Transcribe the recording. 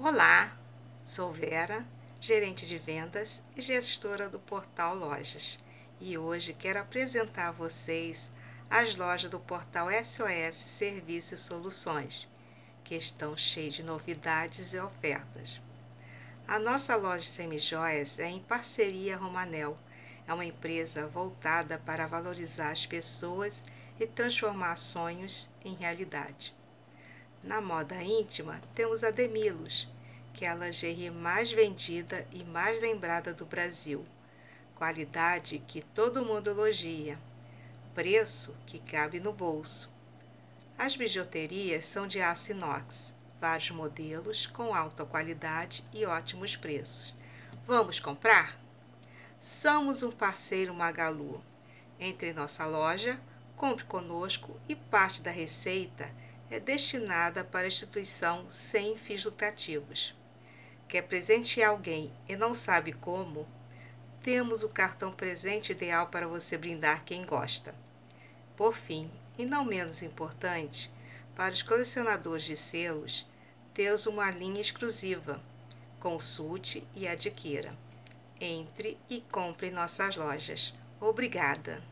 Olá, sou Vera, gerente de vendas e gestora do portal Lojas. E hoje quero apresentar a vocês as lojas do portal SOS Serviços e Soluções, que estão cheias de novidades e ofertas. A nossa loja Semijoias é em parceria Romanel. É uma empresa voltada para valorizar as pessoas e transformar sonhos em realidade. Na moda íntima, temos a Demilos, que é a lingerie mais vendida e mais lembrada do Brasil. Qualidade que todo mundo elogia. Preço que cabe no bolso. As bijuterias são de aço inox, vários modelos com alta qualidade e ótimos preços. Vamos comprar? Somos um parceiro Magalu. Entre em nossa loja, compre conosco e parte da receita é destinada para instituição sem fins lucrativos. Quer presentear alguém e não sabe como? Temos o cartão presente ideal para você brindar quem gosta. Por fim, e não menos importante, para os colecionadores de selos, temos uma linha exclusiva. Consulte e adquira. Entre e compre em nossas lojas. Obrigada!